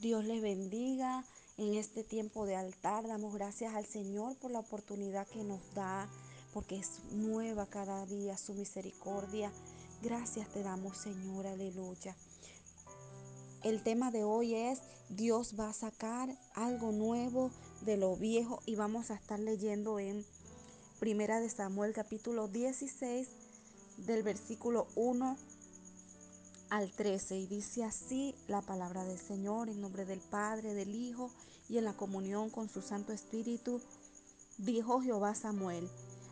Dios les bendiga en este tiempo de altar. Damos gracias al Señor por la oportunidad que nos da, porque es nueva cada día su misericordia. Gracias te damos, Señor, aleluya. El tema de hoy es Dios va a sacar algo nuevo de lo viejo y vamos a estar leyendo en Primera de Samuel capítulo 16 del versículo 1 al 13 y dice así la palabra del Señor en nombre del Padre, del Hijo y en la comunión con su Santo Espíritu. Dijo Jehová Samuel,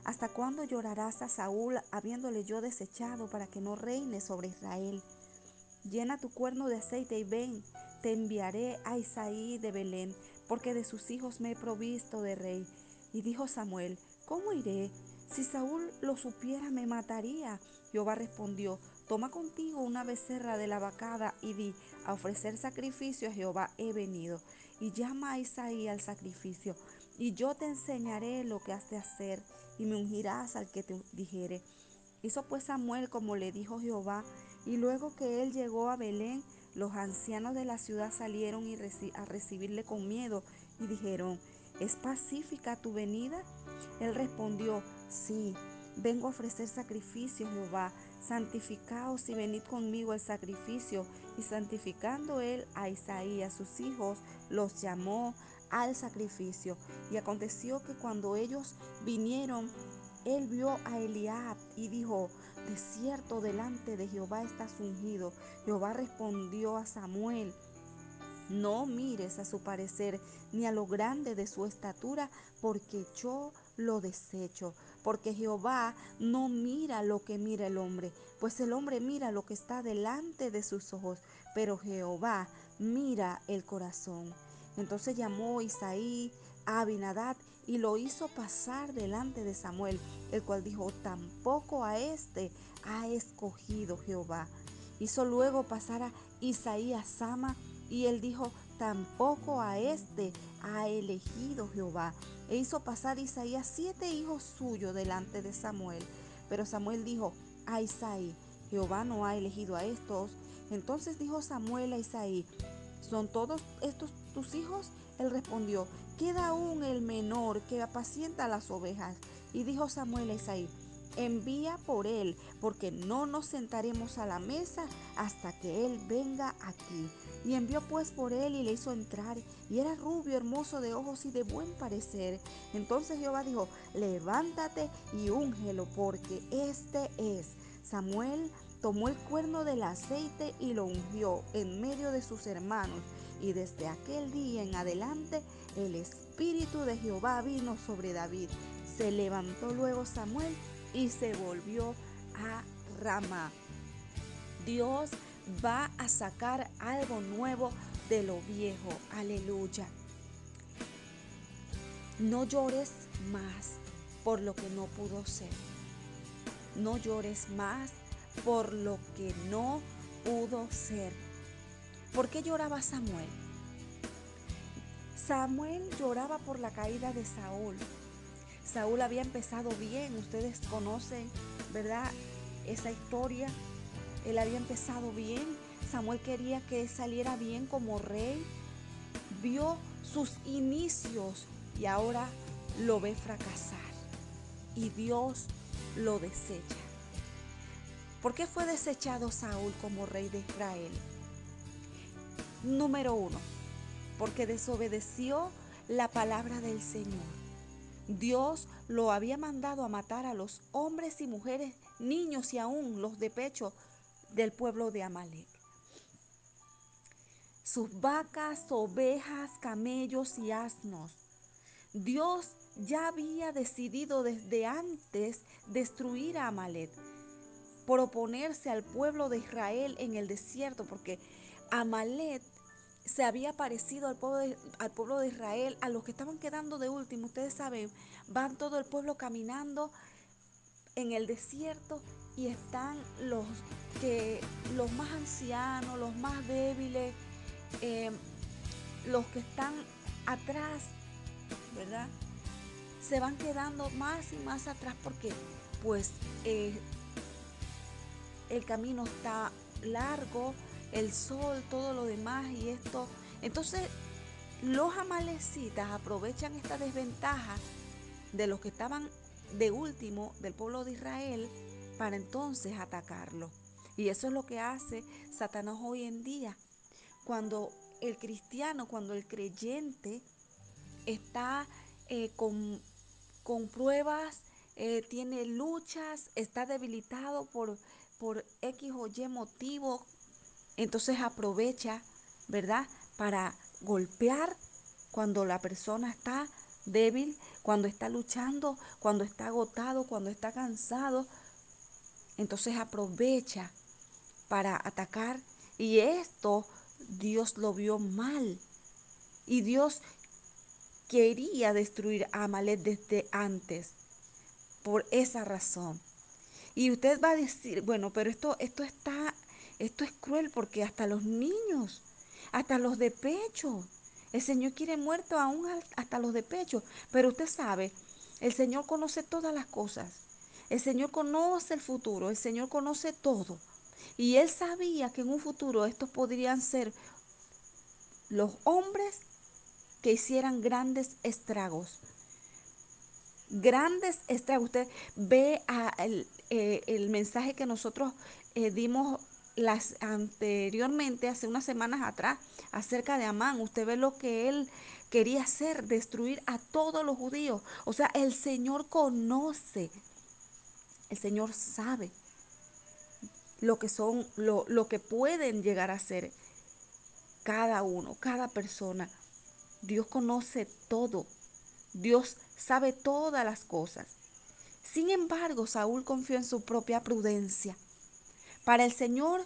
¿hasta cuándo llorarás a Saúl habiéndole yo desechado para que no reine sobre Israel? Llena tu cuerno de aceite y ven, te enviaré a Isaí de Belén, porque de sus hijos me he provisto de rey. Y dijo Samuel, ¿cómo iré? Si Saúl lo supiera, me mataría. Jehová respondió, Toma contigo una becerra de la vacada y di, a ofrecer sacrificio a Jehová he venido. Y llama a Isaí al sacrificio, y yo te enseñaré lo que has de hacer, y me ungirás al que te dijere. Hizo pues Samuel como le dijo Jehová, y luego que él llegó a Belén, los ancianos de la ciudad salieron a recibirle con miedo y dijeron, ¿es pacífica tu venida? Él respondió, sí, vengo a ofrecer sacrificio Jehová santificaos y venid conmigo al sacrificio. Y santificando él a Isaí a sus hijos, los llamó al sacrificio. Y aconteció que cuando ellos vinieron, él vio a Eliab y dijo, de cierto delante de Jehová estás ungido. Jehová respondió a Samuel, no mires a su parecer ni a lo grande de su estatura, porque yo lo desecho. Porque Jehová no mira lo que mira el hombre, pues el hombre mira lo que está delante de sus ojos, pero Jehová mira el corazón. Entonces llamó Isaí a Abinadad y lo hizo pasar delante de Samuel, el cual dijo, tampoco a este ha escogido Jehová. Hizo luego pasar a Isaí a Sama y él dijo, tampoco a este ha elegido Jehová. E hizo pasar Isaías siete hijos suyos delante de Samuel. Pero Samuel dijo a Isaí, Jehová no ha elegido a estos. Entonces dijo Samuel a Isaí, ¿son todos estos tus hijos? Él respondió, queda aún el menor que apacienta las ovejas. Y dijo Samuel a Isaí, envía por él, porque no nos sentaremos a la mesa hasta que él venga aquí. Y envió pues por él y le hizo entrar, y era rubio, hermoso de ojos y de buen parecer. Entonces Jehová dijo, levántate y úngelo, porque este es. Samuel tomó el cuerno del aceite y lo ungió en medio de sus hermanos. Y desde aquel día en adelante el Espíritu de Jehová vino sobre David. Se levantó luego Samuel y se volvió a Rama. Dios va a sacar algo nuevo de lo viejo. Aleluya. No llores más por lo que no pudo ser. No llores más por lo que no pudo ser. ¿Por qué lloraba Samuel? Samuel lloraba por la caída de Saúl. Saúl había empezado bien, ustedes conocen, ¿verdad? Esa historia. Él había empezado bien. Samuel quería que saliera bien como rey. Vio sus inicios y ahora lo ve fracasar. Y Dios lo desecha. ¿Por qué fue desechado Saúl como rey de Israel? Número uno, porque desobedeció la palabra del Señor. Dios lo había mandado a matar a los hombres y mujeres, niños y aún los de pecho del pueblo de Amalek. Sus vacas, ovejas, camellos y asnos. Dios ya había decidido desde antes destruir a Amalek por oponerse al pueblo de Israel en el desierto, porque Amalek se había parecido al pueblo, de, al pueblo de Israel, a los que estaban quedando de último. Ustedes saben, van todo el pueblo caminando en el desierto y están los que los más ancianos, los más débiles, eh, los que están atrás, ¿verdad? Se van quedando más y más atrás porque pues eh, el camino está largo, el sol, todo lo demás y esto Entonces, los amalecitas aprovechan esta desventaja de los que estaban de último del pueblo de Israel para entonces atacarlo. Y eso es lo que hace Satanás hoy en día. Cuando el cristiano, cuando el creyente está eh, con, con, pruebas, eh, tiene luchas, está debilitado por, por X o Y motivo, entonces aprovecha, ¿verdad? Para golpear cuando la persona está débil, cuando está luchando, cuando está agotado, cuando está cansado. Entonces aprovecha para atacar y esto Dios lo vio mal. Y Dios quería destruir a Amalek desde antes. Por esa razón. Y usted va a decir, bueno, pero esto, esto está, esto es cruel porque hasta los niños, hasta los de pecho, el Señor quiere muerto aún hasta los de pecho. Pero usted sabe, el Señor conoce todas las cosas. El Señor conoce el futuro, el Señor conoce todo. Y Él sabía que en un futuro estos podrían ser los hombres que hicieran grandes estragos. Grandes estragos. Usted ve eh, el, mensaje que nosotros eh, dimos las anteriormente, hace unas semanas atrás, acerca de Amán. Usted ve lo que él quería hacer, destruir a todos los judíos. O sea, el Señor conoce, el Señor sabe lo que son, lo, lo que pueden llegar a ser cada uno, cada persona. Dios conoce todo. Dios sabe todas las cosas. Sin embargo, Saúl confió en su propia prudencia. Para el Señor,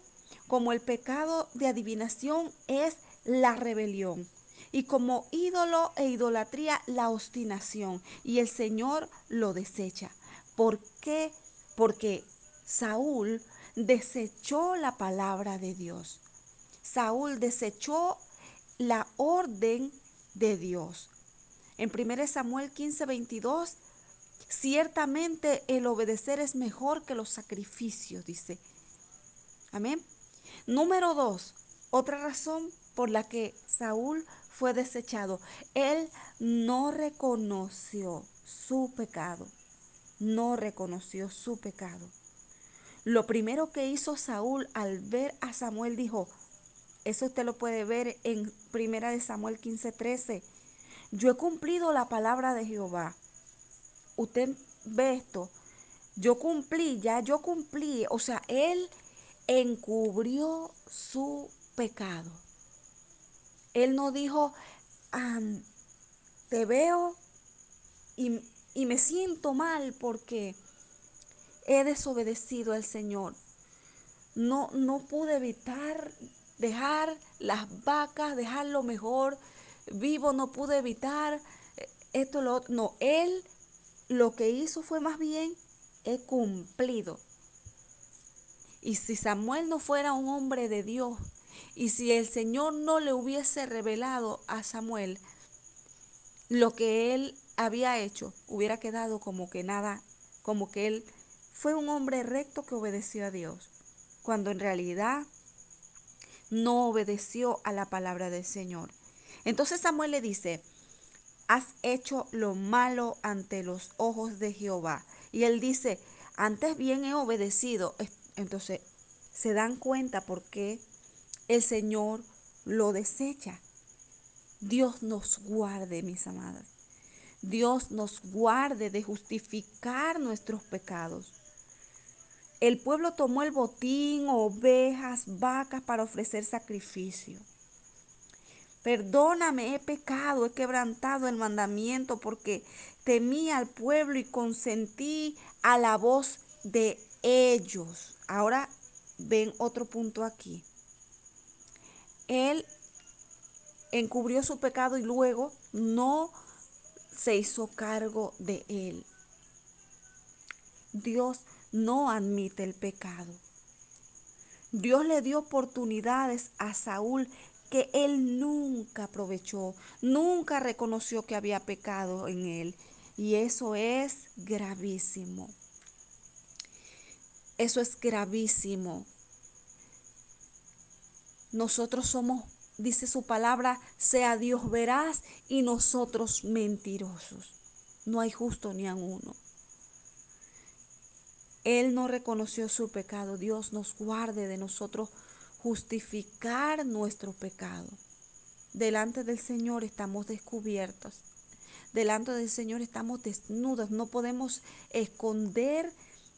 como el pecado de adivinación es la rebelión y como ídolo e idolatría la obstinación. Y el Señor lo desecha. ¿Por qué? Porque Saúl desechó la palabra de Dios. Saúl desechó la orden de Dios. En 1 Samuel 15, 22, ciertamente el obedecer es mejor que los sacrificios, dice. Amén. Número dos, otra razón por la que Saúl fue desechado. Él no reconoció su pecado. No reconoció su pecado. Lo primero que hizo Saúl al ver a Samuel dijo, eso usted lo puede ver en Primera de Samuel 15:13. Yo he cumplido la palabra de Jehová. Usted ve esto. Yo cumplí, ya yo cumplí. O sea, él encubrió su pecado. Él no dijo, te veo y, y me siento mal porque he desobedecido al Señor. No, no pude evitar dejar las vacas, dejar lo mejor vivo, no pude evitar eh, esto, lo otro. No, él lo que hizo fue más bien, he cumplido. Y si Samuel no fuera un hombre de Dios, y si el Señor no le hubiese revelado a Samuel lo que él había hecho, hubiera quedado como que nada, como que él fue un hombre recto que obedeció a Dios, cuando en realidad no obedeció a la palabra del Señor. Entonces Samuel le dice, has hecho lo malo ante los ojos de Jehová. Y él dice, antes bien he obedecido. Entonces se dan cuenta por qué el Señor lo desecha. Dios nos guarde, mis amadas. Dios nos guarde de justificar nuestros pecados. El pueblo tomó el botín, ovejas, vacas para ofrecer sacrificio. Perdóname, he pecado, he quebrantado el mandamiento porque temí al pueblo y consentí a la voz de ellos. Ahora ven otro punto aquí. Él encubrió su pecado y luego no se hizo cargo de él. Dios no admite el pecado. Dios le dio oportunidades a Saúl que él nunca aprovechó, nunca reconoció que había pecado en él. Y eso es gravísimo. Eso es gravísimo. Nosotros somos dice su palabra, sea Dios veraz y nosotros mentirosos. No hay justo ni a uno. Él no reconoció su pecado. Dios nos guarde de nosotros justificar nuestro pecado. Delante del Señor estamos descubiertos. Delante del Señor estamos desnudos. No podemos esconder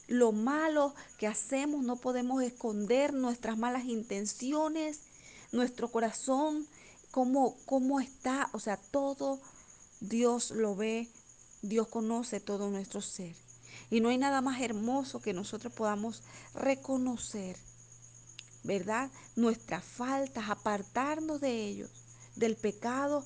lo malo que hacemos. No podemos esconder nuestras malas intenciones, nuestro corazón, cómo, cómo está. O sea, todo Dios lo ve. Dios conoce todo nuestro ser. Y no hay nada más hermoso que nosotros podamos reconocer, ¿verdad? Nuestras faltas, apartarnos de ellos, del pecado.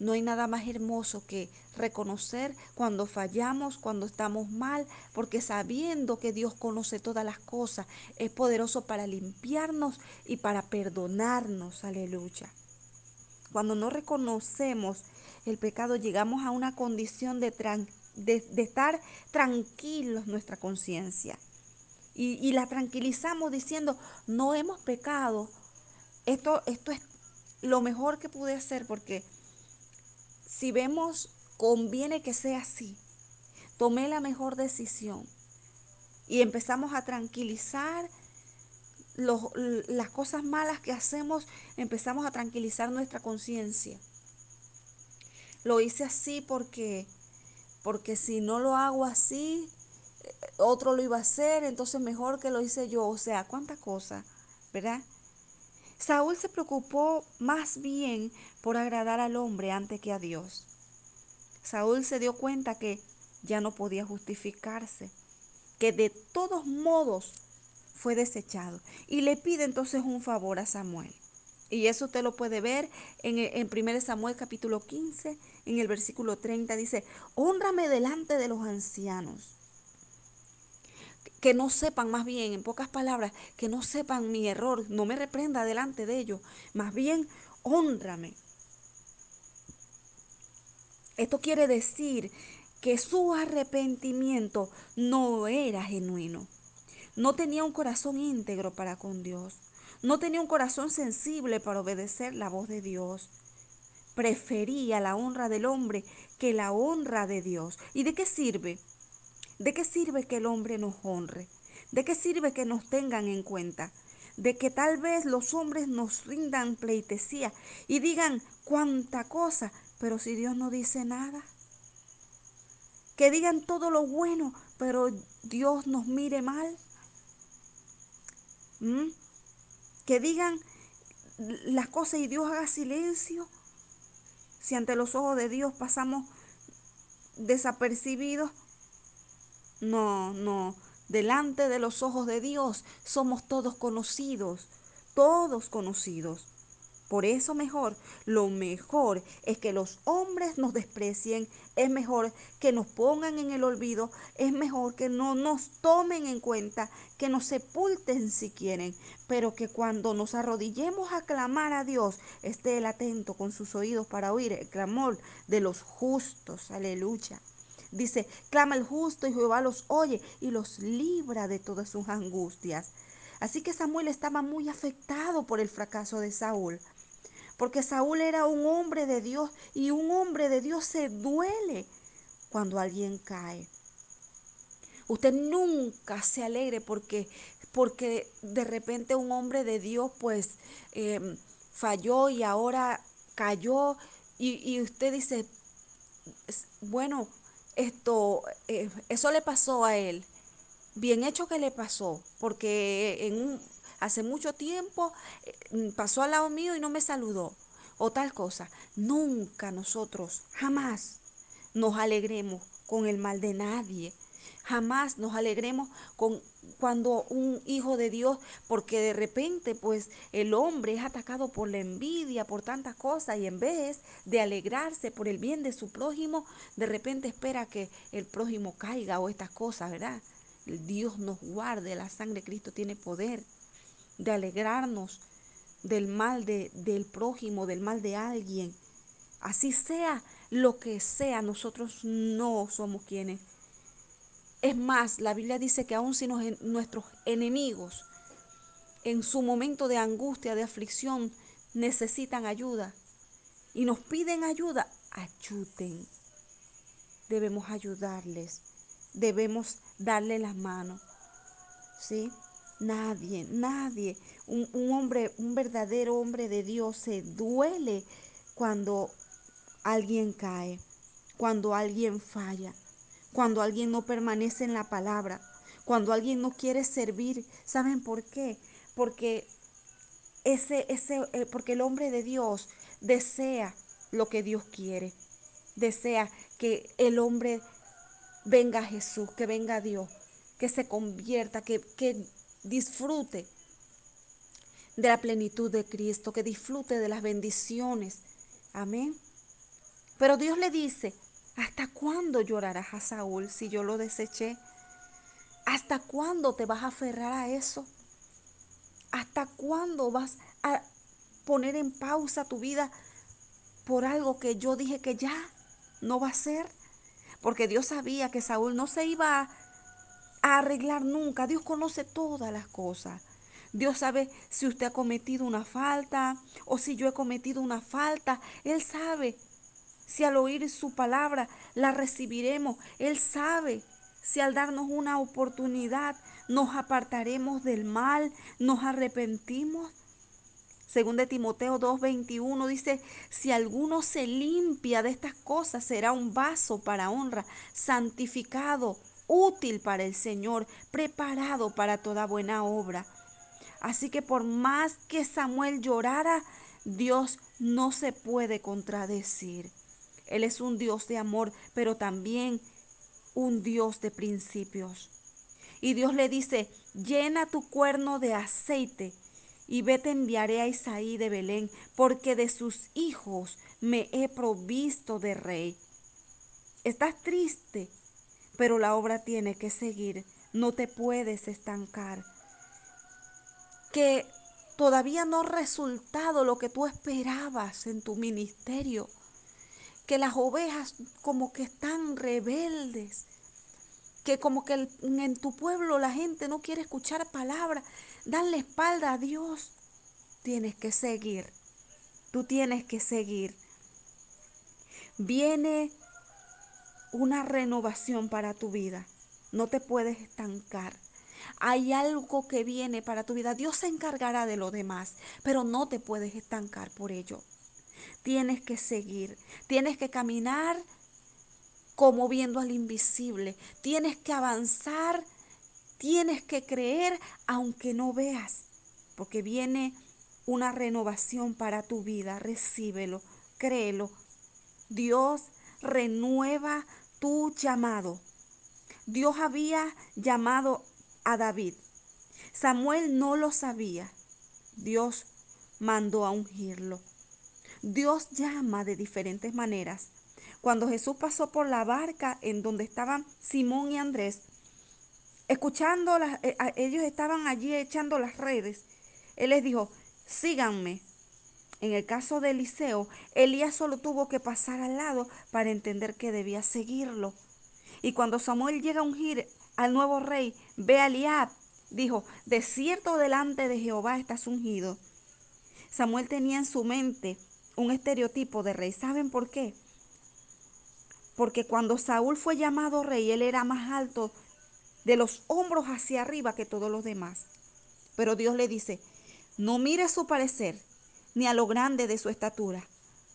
No hay nada más hermoso que reconocer cuando fallamos, cuando estamos mal, porque sabiendo que Dios conoce todas las cosas, es poderoso para limpiarnos y para perdonarnos. Aleluya. Cuando no reconocemos el pecado, llegamos a una condición de, estar tranquilos nuestra conciencia. Y, y, la tranquilizamos diciendo, no hemos pecado. Esto, esto es lo mejor que pude hacer porque si vemos, conviene que sea así. Tomé la mejor decisión. Y empezamos a tranquilizar los, las cosas malas que hacemos, empezamos a tranquilizar nuestra conciencia. Lo hice así porque, porque si no lo hago así, eh, otro lo iba a hacer, entonces mejor que lo hice yo. O sea, cuánta cosa, ¿verdad? Saúl se preocupó más bien por agradar al hombre antes que a Dios. Saúl se dio cuenta que ya no podía justificarse, que de todos modos fue desechado. Y le pide entonces un favor a Samuel. Y eso usted lo puede ver en, en 1 Samuel capítulo 15, en el versículo 30 dice, honrame delante de los ancianos. Que no sepan, más bien, en pocas palabras, que no sepan mi error, no me reprenda delante de ellos, más bien, honrame. Esto quiere decir que su arrepentimiento no era genuino. No tenía un corazón íntegro para con Dios. No tenía un corazón sensible para obedecer la voz de Dios prefería la honra del hombre que la honra de Dios. ¿Y de qué sirve? ¿De qué sirve que el hombre nos honre? ¿De qué sirve que nos tengan en cuenta? De que tal vez los hombres nos rindan pleitesía y digan cuánta cosa, pero si Dios no dice nada. Que digan todo lo bueno, pero Dios nos mire mal. ¿Mm? Que digan las cosas y Dios haga silencio si ante los ojos de Dios pasamos desapercibidos, no, no, delante de los ojos de Dios somos todos conocidos, todos conocidos. Por eso mejor, lo mejor es que los hombres nos desprecien, es mejor que nos pongan en el olvido, es mejor que no nos tomen en cuenta, que nos sepulten si quieren, pero que cuando nos arrodillemos a clamar a Dios, esté él atento con sus oídos para oír el clamor de los justos. Aleluya. Dice, clama el justo y Jehová los oye y los libra de todas sus angustias. Así que Samuel estaba muy afectado por el fracaso de Saúl porque Saúl era un hombre de Dios y un hombre de Dios se duele cuando alguien cae. Usted nunca se alegre porque, porque de repente un hombre de Dios pues em, falló y ahora cayó y, usted dice, bueno, esto, eh, eso le pasó a él. Bien hecho que le pasó, porque en un, hace mucho tiempo eh, pasó al lado mío y no me saludó. O tal cosa. Nunca nosotros, jamás nos alegremos con el mal de nadie. Jamás nos alegremos con cuando un hijo de Dios, porque de repente pues el hombre es atacado por la envidia, por tantas cosas, y en vez de alegrarse por el bien de su prójimo, de repente espera que el prójimo caiga o estas cosas, ¿verdad? Dios nos guarde, la sangre de Cristo tiene poder de alegrarnos del mal de, del prójimo, del mal de alguien. Así sea lo que sea, nosotros no somos quienes. Es más, la Biblia dice que aun si nuestros enemigos en su momento de angustia, de aflicción, necesitan ayuda y nos piden ayuda, ayuden. Debemos ayudarles, debemos darle las manos. ¿Sí? Nadie, nadie, un, un, hombre, un verdadero hombre de Dios se duele cuando alguien cae, cuando alguien falla, cuando alguien no permanece en la palabra, cuando alguien no quiere servir. ¿Saben por qué? Porque ese, ese, eh, porque el hombre de Dios desea lo que Dios quiere. Desea que el hombre venga a Jesús, que venga a Dios, que se convierta, que, que disfrute de la plenitud de Cristo, que disfrute de las bendiciones. Amén. Pero Dios le dice, ¿hasta cuándo llorarás a Saúl si yo lo deseché? ¿Hasta cuándo te vas a aferrar a eso? ¿Hasta cuándo vas a poner en pausa tu vida por algo que yo dije que ya no va a ser? Porque Dios sabía que Saúl no se iba a, arreglar nunca. Dios conoce todas las cosas. Dios sabe si usted ha cometido una falta o si yo he cometido una falta. Él sabe si al oír su palabra la recibiremos. Él sabe si al darnos una oportunidad nos apartaremos del mal, nos arrepentimos. Según de Timoteo 2:21 dice, si alguno se limpia de estas cosas, será un vaso para honra, santificado, útil para el Señor, preparado para toda buena obra. Así que por más que Samuel llorara, Dios no se puede contradecir. Él es un Dios de amor, pero también un Dios de principios. Y Dios le dice, llena tu cuerno de aceite y vete enviaré a Isaí de Belén, porque de sus hijos me he provisto de rey. Estás triste, pero la obra tiene que seguir, no te puedes estancar. Que todavía no ha resultado lo que tú esperabas en tu ministerio, que las ovejas como que están rebeldes, que como que en tu pueblo la gente no quiere escuchar palabra, dan la espalda a Dios. Tienes que seguir. Tú tienes que seguir. Viene una renovación para tu vida. No te puedes estancar. Hay algo que viene para tu vida. Dios se encargará de lo demás, pero no te puedes estancar por ello. Tienes que seguir. Tienes que caminar como viendo al invisible. Tienes que avanzar, tienes que creer aunque no veas, porque viene una renovación para tu vida. Recíbelo, créelo. Dios renueva tu llamado. Dios había llamado a David. Samuel no lo sabía. Dios mandó a ungirlo. Dios llama de diferentes maneras. Cuando Jesús pasó por la barca en donde estaban Simón y Andrés, escuchando, eh, ellos estaban allí echando las redes, Él les dijo, síganme. En el caso de Eliseo, Elías solo tuvo que pasar al lado para entender que debía seguirlo. Y cuando Samuel llega a ungir al nuevo rey, ve a Eliab, dijo, de cierto delante de Jehová estás ungido. Samuel tenía en su mente un estereotipo de rey. ¿Saben por qué? porque cuando Saúl fue llamado rey, él era más alto de los hombros hacia arriba que todos los demás. Pero Dios le dice, no mire su parecer, ni a lo grande de su estatura,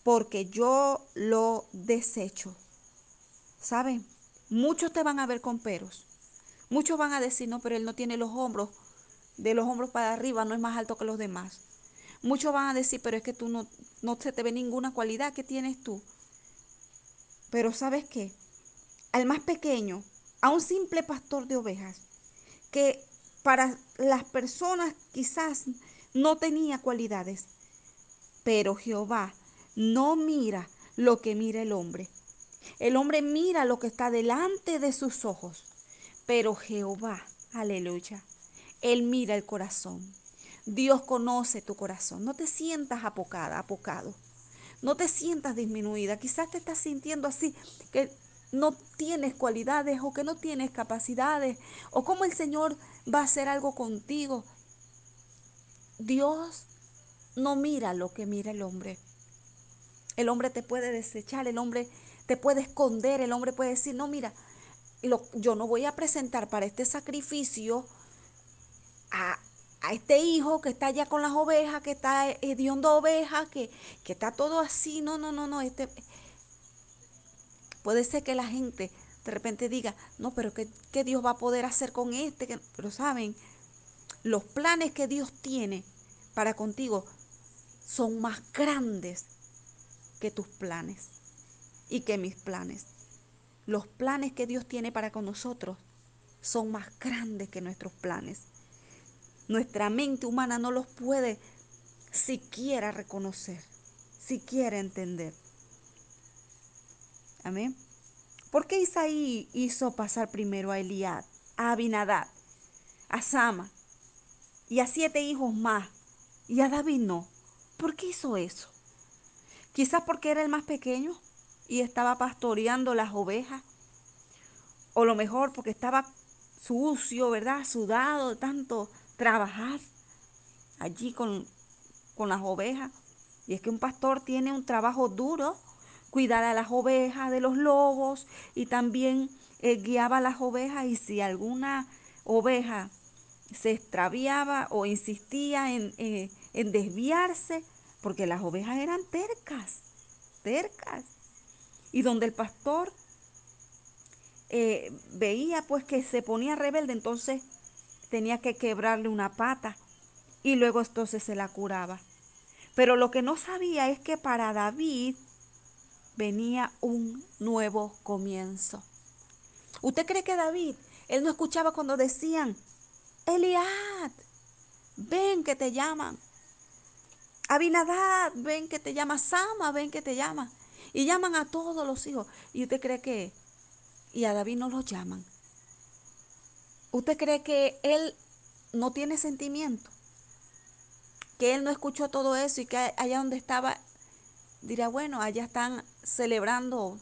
porque yo lo desecho. ¿Saben? Muchos te van a ver con peros. Muchos van a decir, no, pero él no tiene los hombros, de los hombros para arriba, no es más alto que los demás. Muchos van a decir, pero es que tú no, no se te ve ninguna cualidad que tienes tú. Pero ¿sabes qué? Al más pequeño, a un simple pastor de ovejas, que para las personas quizás no tenía cualidades, pero Jehová no mira lo que mira el hombre. El hombre mira lo que está delante de sus ojos, pero Jehová, aleluya, Él mira el corazón. Dios conoce tu corazón. No te sientas apocada, apocado. No te sientas disminuida. Quizás te estás sintiendo así, que no tienes cualidades o que no tienes capacidades o cómo el Señor va a hacer algo contigo. Dios no mira lo que mira el hombre. El hombre te puede desechar, el hombre te puede esconder, el hombre puede decir, no, mira, yo no voy a presentar para este sacrificio a, este hijo que está allá con las ovejas, que está hediondo ovejas, que, que está todo así. No, no, no, no. Este, puede ser que la gente de repente diga, no, pero ¿qué, qué Dios va a poder hacer con este? Pero saben, los planes que Dios tiene para contigo son más grandes que tus planes y que mis planes. Los planes que Dios tiene para con nosotros son más grandes que nuestros planes. Nuestra mente humana no los puede siquiera reconocer, siquiera entender. Amén. ¿Por qué Isaí hizo pasar primero a Eliad, a Abinadad, a Sama y a siete hijos más y a David no? ¿Por qué hizo eso? Quizás porque era el más pequeño y estaba pastoreando las ovejas. O lo mejor porque estaba sucio, ¿verdad? Sudado tanto trabajar allí con, con las ovejas. Y es que un pastor tiene un trabajo duro, cuidar a las ovejas de los lobos y también eh, guiaba a las ovejas y si alguna oveja se extraviaba o insistía en, eh, en desviarse, porque las ovejas eran tercas, tercas. Y donde el pastor eh, veía pues que se ponía rebelde, entonces tenía que quebrarle una pata y luego entonces se la curaba. Pero lo que no sabía es que para David venía un nuevo comienzo. ¿Usted cree que David, él no escuchaba cuando decían, Eliad, ven que te llaman? Abinadad, ven que te llama. Sama, ven que te llama. Y llaman a todos los hijos. ¿Y usted cree que? Y a David no lo llaman. ¿Usted cree que él no tiene sentimiento? Que él no escuchó todo eso y que allá donde estaba, dirá, bueno, allá están celebrando,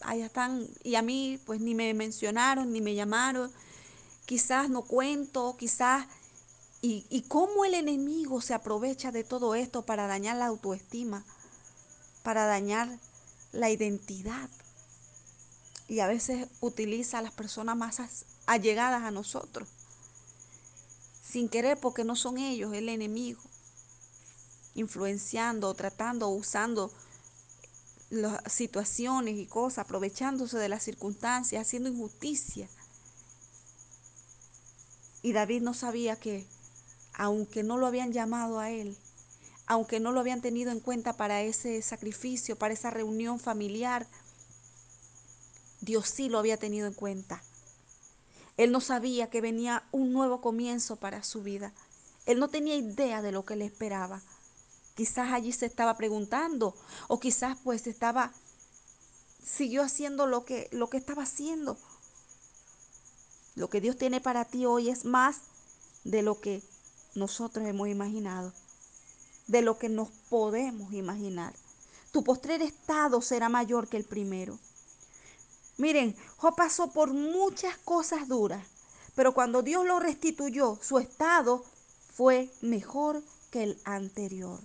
allá están, y a mí pues ni me mencionaron, ni me llamaron, quizás no cuento, quizás y, cómo el enemigo se aprovecha de todo esto para dañar la autoestima, para dañar la identidad. Y a veces utiliza a las personas más allegadas a nosotros, sin querer porque no son ellos el enemigo, influenciando, tratando, usando las situaciones y cosas, aprovechándose de las circunstancias, haciendo injusticia. Y David no sabía que aunque no lo habían llamado a él, aunque no lo habían tenido en cuenta para ese sacrificio, para esa reunión familiar, Dios sí lo había tenido en cuenta. Él no sabía que venía un nuevo comienzo para su vida. Él no tenía idea de lo que le esperaba. Quizás allí se estaba preguntando o quizás pues estaba siguió haciendo lo que lo que estaba haciendo. Lo que Dios tiene para ti hoy es más de lo que nosotros hemos imaginado, de lo que nos podemos imaginar. Tu postrer estado será mayor que el primero. Miren, Job pasó por muchas cosas duras, pero cuando Dios lo restituyó, su estado fue mejor que el anterior.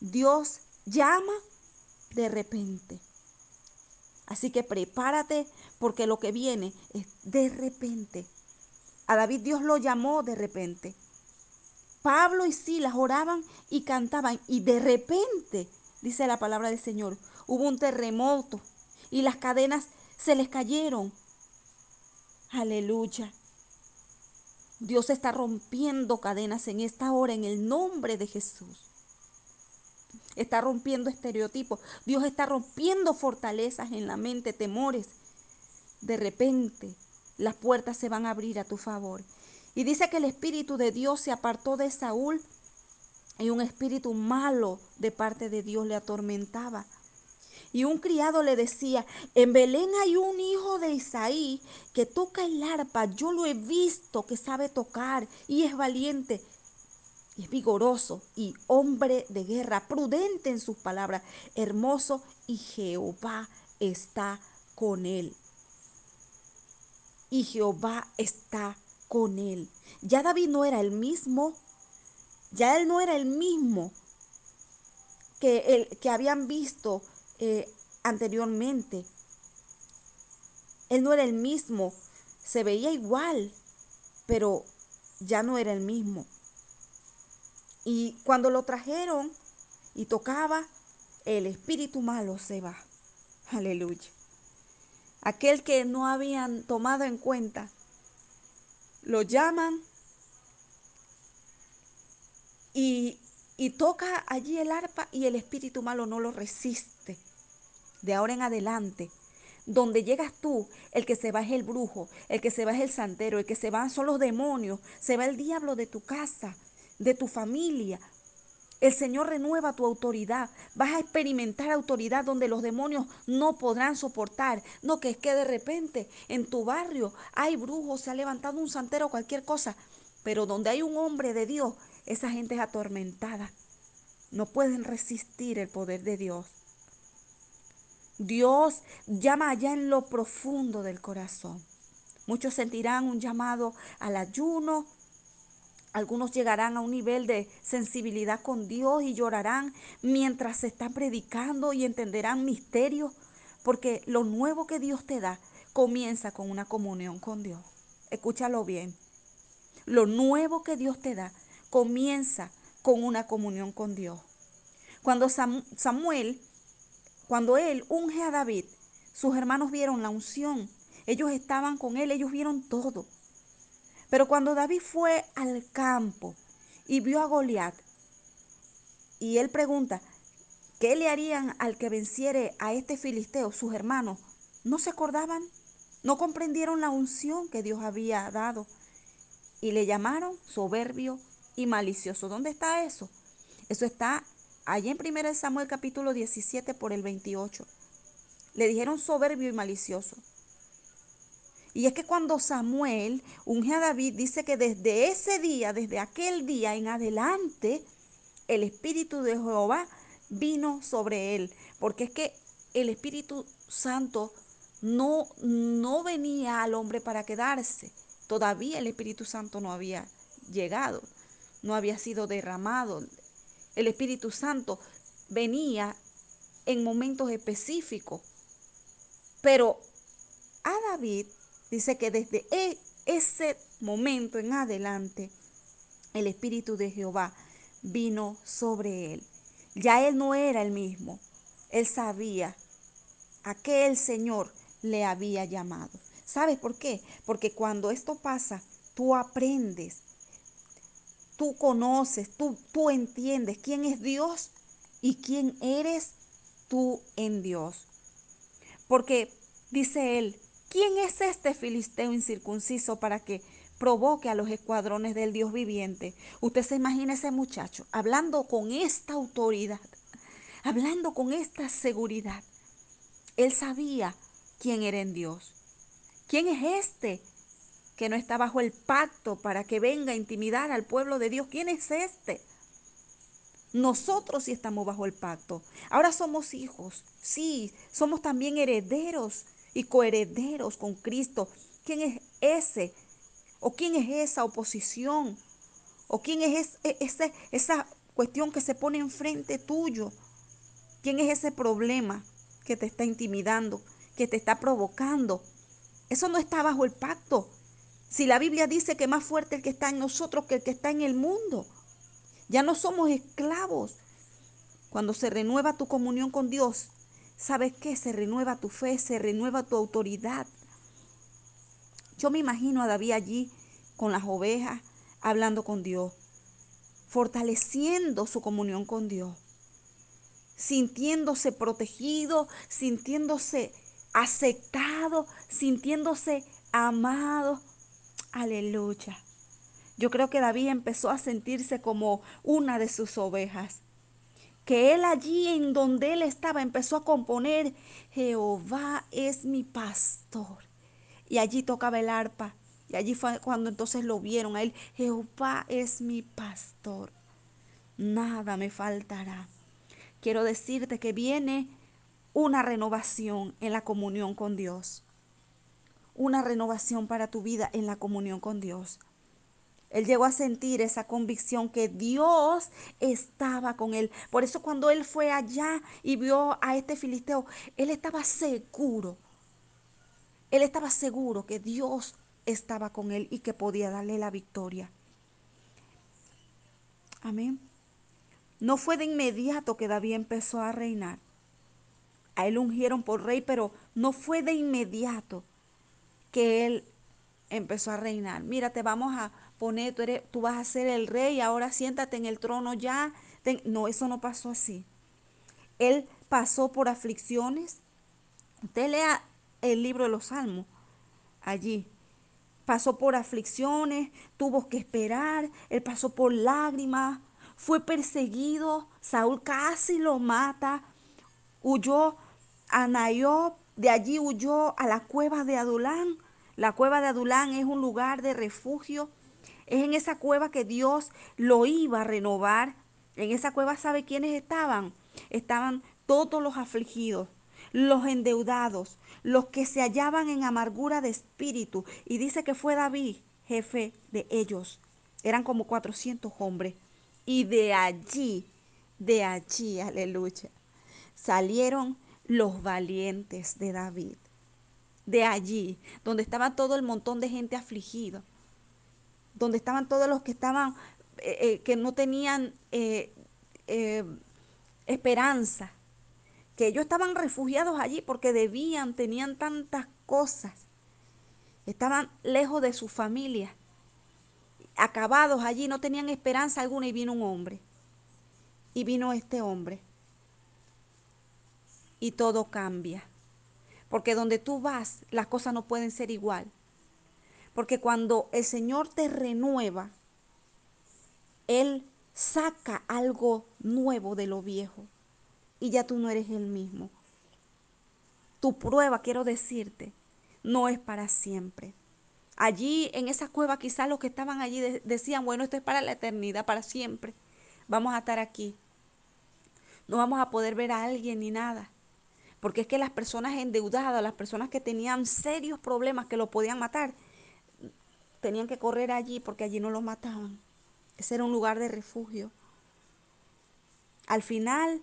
Dios llama de repente. Así que prepárate porque lo que viene es de repente. A David Dios lo llamó de repente. Pablo y Silas oraban y cantaban y de repente, dice la palabra del Señor, hubo un terremoto y las cadenas se les cayeron. Aleluya. Dios está rompiendo cadenas en esta hora en el nombre de Jesús. Está rompiendo estereotipos. Dios está rompiendo fortalezas en la mente, temores. De repente las puertas se van a abrir a tu favor. Y dice que el espíritu de Dios se apartó de Saúl y un espíritu malo de parte de Dios le atormentaba. Y un criado le decía, en Belén hay un hijo de Isaí que toca el arpa, yo lo he visto que sabe tocar y es valiente, y es vigoroso y hombre de guerra, prudente en sus palabras, hermoso y Jehová está con él. Y Jehová está con él. Ya David no era el mismo. Ya él no era el mismo que, el, que habían visto eh, anteriormente. Él no era el mismo, se veía igual, pero ya no era el mismo. Y cuando lo trajeron y tocaba, el espíritu malo se va. Aleluya. Aquel que no habían tomado en cuenta, lo llaman y, y toca allí el arpa y el espíritu malo no lo resiste. De ahora en adelante, donde llegas tú, el que se va es el brujo, el que se va es el santero, el que se va son los demonios, se va el diablo de tu casa, de tu familia. El Señor renueva tu autoridad. Vas a experimentar autoridad donde los demonios no podrán soportar. No que es que de repente en tu barrio hay brujos, se ha levantado un santero, cualquier cosa. Pero donde hay un hombre de Dios, esa gente es atormentada. No pueden resistir el poder de Dios. Dios llama allá en lo profundo del corazón. Muchos sentirán un llamado al ayuno. Algunos llegarán a un nivel de sensibilidad con Dios y llorarán mientras se está predicando y entenderán misterios, porque lo nuevo que Dios te da comienza con una comunión con Dios. Escúchalo bien. Lo nuevo que Dios te da comienza con una comunión con Dios. Cuando Samuel cuando él unge a David, sus hermanos vieron la unción. Ellos estaban con él, ellos vieron todo. Pero cuando David fue al campo y vio a Goliat, y él pregunta, ¿qué le harían al que venciere a este filisteo? Sus hermanos no se acordaban, no comprendieron la unción que Dios había dado y le llamaron soberbio y malicioso. ¿Dónde está eso? Eso está Allí en 1 Samuel capítulo 17 por el 28. Le dijeron soberbio y malicioso. Y es que cuando Samuel unge a David, dice que desde ese día, desde aquel día en adelante, el Espíritu de Jehová vino sobre él. Porque es que el Espíritu Santo no, no venía al hombre para quedarse. Todavía el Espíritu Santo no había llegado, no había sido derramado. El Espíritu Santo venía en momentos específicos. Pero a David dice que desde e, ese momento en adelante, el Espíritu de Jehová vino sobre él. Ya él no era el mismo. Él sabía a qué el Señor le había llamado. ¿Sabes por qué? Porque cuando esto pasa, tú aprendes tú conoces, tú, tú entiendes quién es Dios y quién eres tú en Dios. Porque dice él, ¿quién es este filisteo incircunciso para que provoque a los escuadrones del Dios viviente? Usted se imagina ese muchacho hablando con esta autoridad, hablando con esta seguridad. Él sabía quién era en Dios. ¿Quién es este que no está bajo el pacto para que venga a intimidar al pueblo de Dios. ¿Quién es este? Nosotros sí estamos bajo el pacto. Ahora somos hijos. Sí, somos también herederos y coherederos con Cristo. ¿Quién es ese? ¿O quién es esa oposición? ¿O quién es e, ese, esa cuestión que se pone enfrente tuyo? ¿Quién es ese problema que te está intimidando, que te está provocando? Eso no está bajo el pacto. Si la Biblia dice que más fuerte el que está en nosotros que el que está en el mundo. Ya no somos esclavos. Cuando se renueva tu comunión con Dios, ¿sabes qué? Se renueva tu fe, se renueva tu autoridad. Yo me imagino a David allí con las ovejas, hablando con Dios, fortaleciendo su comunión con Dios, sintiéndose protegido, sintiéndose aceptado, sintiéndose amado Aleluya. Yo creo que David empezó a sentirse como una de sus ovejas. Que él allí en donde él estaba empezó a componer, Jehová es mi pastor. Y allí tocaba el arpa. Y allí fue cuando entonces lo vieron a él. Jehová es mi pastor. Nada me faltará. Quiero decirte que viene una renovación en la comunión con Dios una renovación para tu vida en la comunión con Dios. Él llegó a sentir esa convicción que Dios estaba con él. Por eso cuando él fue allá y vio a este filisteo, él estaba seguro. Él estaba seguro que Dios estaba con él y que podía darle la victoria. Amén. No fue de inmediato que David empezó a reinar. A él ungieron por rey, pero no fue de inmediato que él empezó a reinar. Mira, te vamos a tú, vas a ser el rey, ahora siéntate en el trono ya. no, eso no pasó así. Él pasó por aflicciones. Usted lea el libro de los Salmos allí. Pasó por aflicciones, tuvo que esperar, él pasó por lágrimas, fue perseguido, Saúl casi lo mata, huyó a Nayob, de allí huyó a la cueva de Adulán. La cueva de Adulán es un lugar de refugio es en esa cueva que Dios lo iba a renovar. En esa cueva, ¿sabe quiénes estaban? Estaban todos los afligidos, los endeudados, los que se hallaban en amargura de espíritu. Y dice que fue David, jefe de ellos. Eran como 400 hombres. Y de allí, de allí, aleluya, salieron los valientes de David. De allí, donde estaba todo el montón de gente afligida donde estaban todos los que estaban, eh, eh, que no tenían eh, esperanza, que ellos estaban refugiados allí porque debían, tenían tantas cosas, estaban lejos de su familia, acabados allí, no tenían esperanza alguna y vino un hombre, y vino este hombre, y todo cambia, porque donde tú vas las cosas no pueden ser igual. Porque cuando el Señor te renueva, Él saca algo nuevo de lo viejo y ya tú no eres el mismo. Tu prueba, quiero decirte, no es para siempre. Allí en esa cueva quizás los que estaban allí decían, bueno, esto es para la eternidad, para siempre. Vamos a estar aquí. No vamos a poder ver a alguien ni nada. Porque es que las personas endeudadas, las personas que tenían serios problemas que lo podían matar, tenían que correr allí porque allí no los mataban. Ese era un lugar de refugio. Al final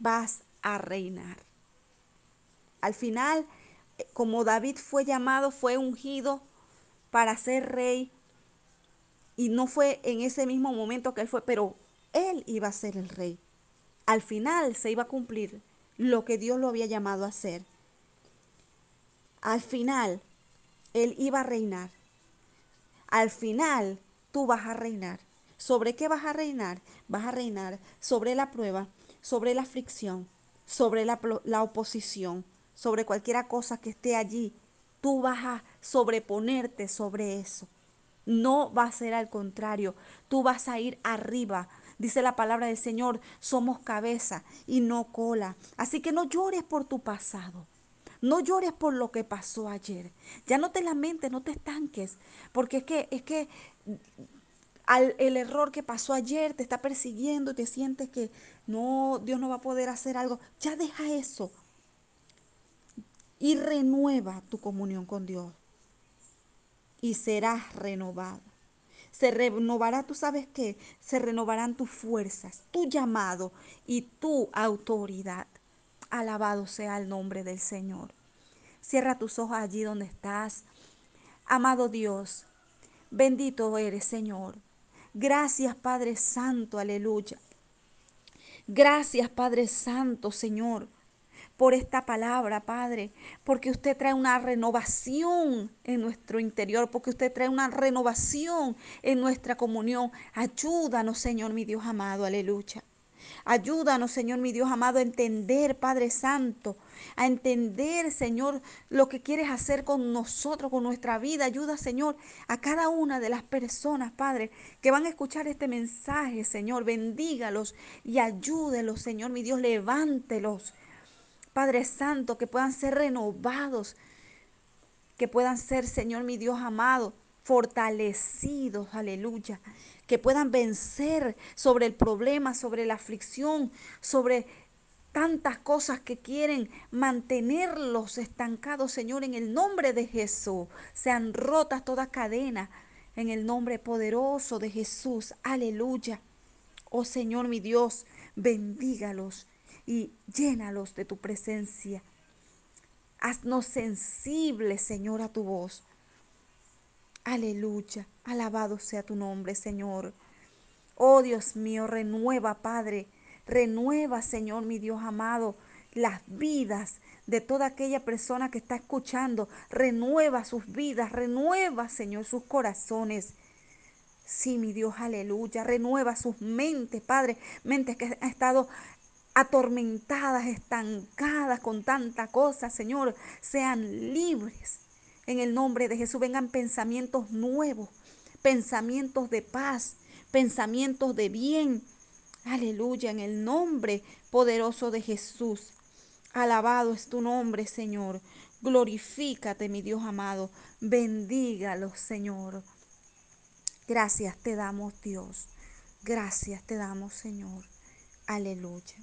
vas a reinar. Al final, eh, como David fue llamado, fue ungido para ser rey. Y no fue en ese mismo momento que él fue, pero él iba a ser el rey. Al final se iba a cumplir lo que Dios lo había llamado a hacer. Al final, él iba a reinar. Al final, tú vas a reinar. ¿Sobre qué vas a reinar? Vas a reinar sobre la prueba, sobre la aflicción, sobre la, la oposición, sobre cualquier cosa que esté allí. Tú vas a sobreponerte sobre eso. No va a ser al contrario. Tú vas a ir arriba. Dice la palabra del Señor, somos cabeza y no cola. Así que no llores por tu pasado. No llores por lo que pasó ayer. Ya no te lamentes, no te estanques, porque es que es que al, el error que pasó ayer te está persiguiendo te sientes que no, Dios no va a poder hacer algo. Ya deja eso y renueva tu comunión con Dios y serás renovado. Se renovará, tú sabes qué, se renovarán tus fuerzas, tu llamado y tu autoridad. Alabado sea el nombre del Señor. Cierra tus ojos allí donde estás. Amado Dios, bendito eres, Señor. Gracias, Padre Santo, aleluya. Gracias, Padre Santo, Señor, por esta palabra, Padre, porque usted trae una renovación en nuestro interior, porque usted trae una renovación en nuestra comunión. Ayúdanos, Señor, mi Dios amado, aleluya. Ayúdanos, Señor, mi Dios amado, a entender, Padre Santo, a entender, Señor, lo que quieres hacer con nosotros, con nuestra vida. Ayuda, Señor, a cada una de las personas, Padre, que van a escuchar este mensaje, Señor. Bendígalos y ayúdelos, Señor, mi Dios, levántelos. Padre Santo, que puedan ser renovados, que puedan ser, Señor, mi Dios amado, fortalecidos, aleluya, que puedan vencer sobre el problema, sobre la aflicción, sobre tantas cosas que quieren mantenerlos estancados, Señor, en el nombre de Jesús. Sean rotas toda cadena En el nombre poderoso de Jesús. Aleluya. Oh Señor mi Dios, bendígalos y llénalos de tu presencia. Haznos sensibles, Señor, a tu voz. Aleluya. Alabado sea tu nombre, Señor. Oh Dios mío, renueva, Padre. Renueva, Señor, mi Dios amado, las vidas de toda aquella persona que está escuchando. Renueva sus vidas, renueva, Señor, sus corazones. Sí, mi Dios, aleluya. Renueva sus mentes, Padre. Mentes que han estado atormentadas, estancadas con tanta cosa, Señor. Sean libres. En el nombre de Jesús vengan pensamientos nuevos, pensamientos de paz, pensamientos de bien. Aleluya, en el nombre poderoso de Jesús. Alabado es tu nombre, Señor. Glorifícate, mi Dios amado. Bendígalos, Señor. Gracias te damos, Dios. Gracias te damos, Señor. Aleluya.